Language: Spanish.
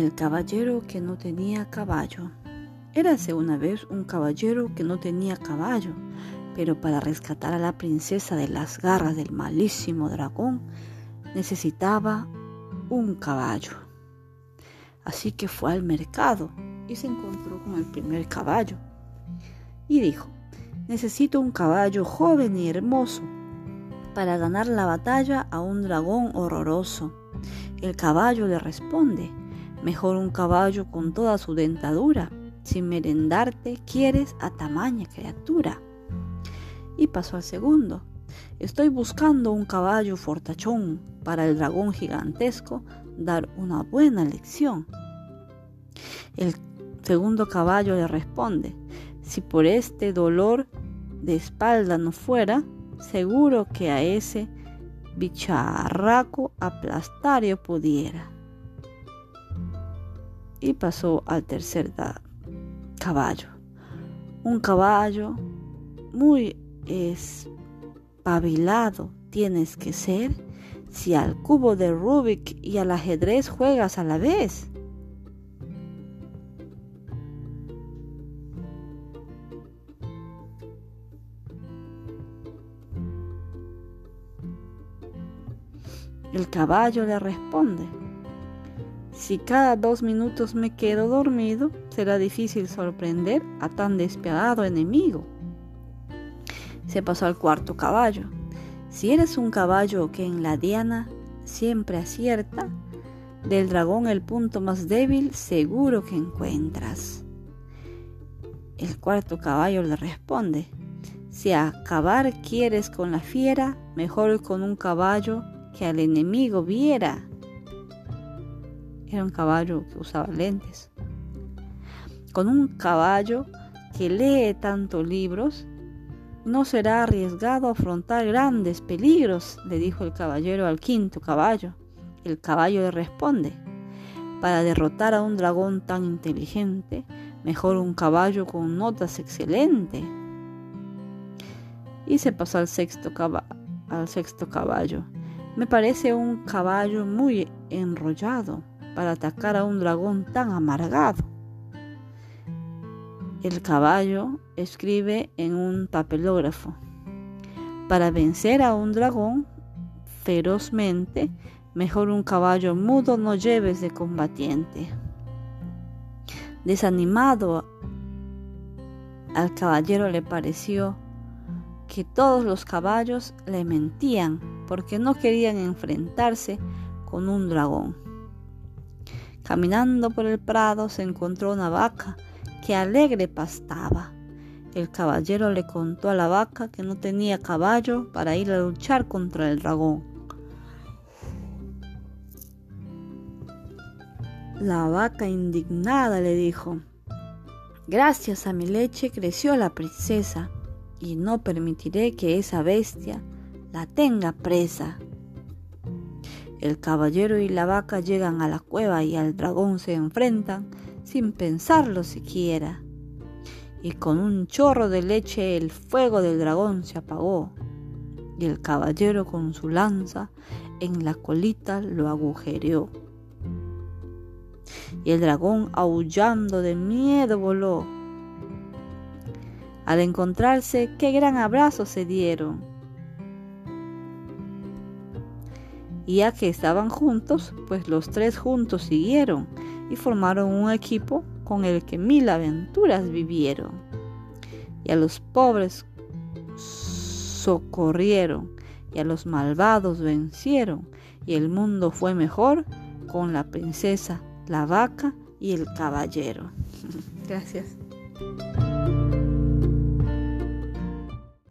El caballero que no tenía caballo. Érase una vez un caballero que no tenía caballo, pero para rescatar a la princesa de las garras del malísimo dragón necesitaba un caballo. Así que fue al mercado y se encontró con el primer caballo. Y dijo, necesito un caballo joven y hermoso para ganar la batalla a un dragón horroroso. El caballo le responde, Mejor un caballo con toda su dentadura. Sin merendarte quieres a tamaña criatura. Y pasó al segundo. Estoy buscando un caballo fortachón para el dragón gigantesco dar una buena lección. El segundo caballo le responde, si por este dolor de espalda no fuera, seguro que a ese bicharraco aplastario pudiera y pasó al tercer caballo. Un caballo muy espabilado tienes que ser si al cubo de Rubik y al ajedrez juegas a la vez. El caballo le responde, si cada dos minutos me quedo dormido, será difícil sorprender a tan despiadado enemigo. Se pasó al cuarto caballo. Si eres un caballo que en la diana siempre acierta, del dragón el punto más débil seguro que encuentras. El cuarto caballo le responde, si acabar quieres con la fiera, mejor con un caballo que al enemigo viera. Era un caballo que usaba lentes. Con un caballo que lee tantos libros, no será arriesgado afrontar grandes peligros, le dijo el caballero al quinto caballo. El caballo le responde, para derrotar a un dragón tan inteligente, mejor un caballo con notas excelentes. Y se pasó al sexto, al sexto caballo. Me parece un caballo muy enrollado para atacar a un dragón tan amargado. El caballo escribe en un papelógrafo. Para vencer a un dragón ferozmente, mejor un caballo mudo no lleves de combatiente. Desanimado al caballero le pareció que todos los caballos le mentían porque no querían enfrentarse con un dragón. Caminando por el prado se encontró una vaca que alegre pastaba. El caballero le contó a la vaca que no tenía caballo para ir a luchar contra el dragón. La vaca indignada le dijo, Gracias a mi leche creció la princesa y no permitiré que esa bestia la tenga presa. El caballero y la vaca llegan a la cueva y al dragón se enfrentan sin pensarlo siquiera. Y con un chorro de leche el fuego del dragón se apagó y el caballero con su lanza en la colita lo agujereó. Y el dragón aullando de miedo voló. Al encontrarse, qué gran abrazo se dieron y ya que estaban juntos, pues los tres juntos siguieron y formaron un equipo con el que mil aventuras vivieron. Y a los pobres socorrieron y a los malvados vencieron y el mundo fue mejor con la princesa, la vaca y el caballero. Gracias.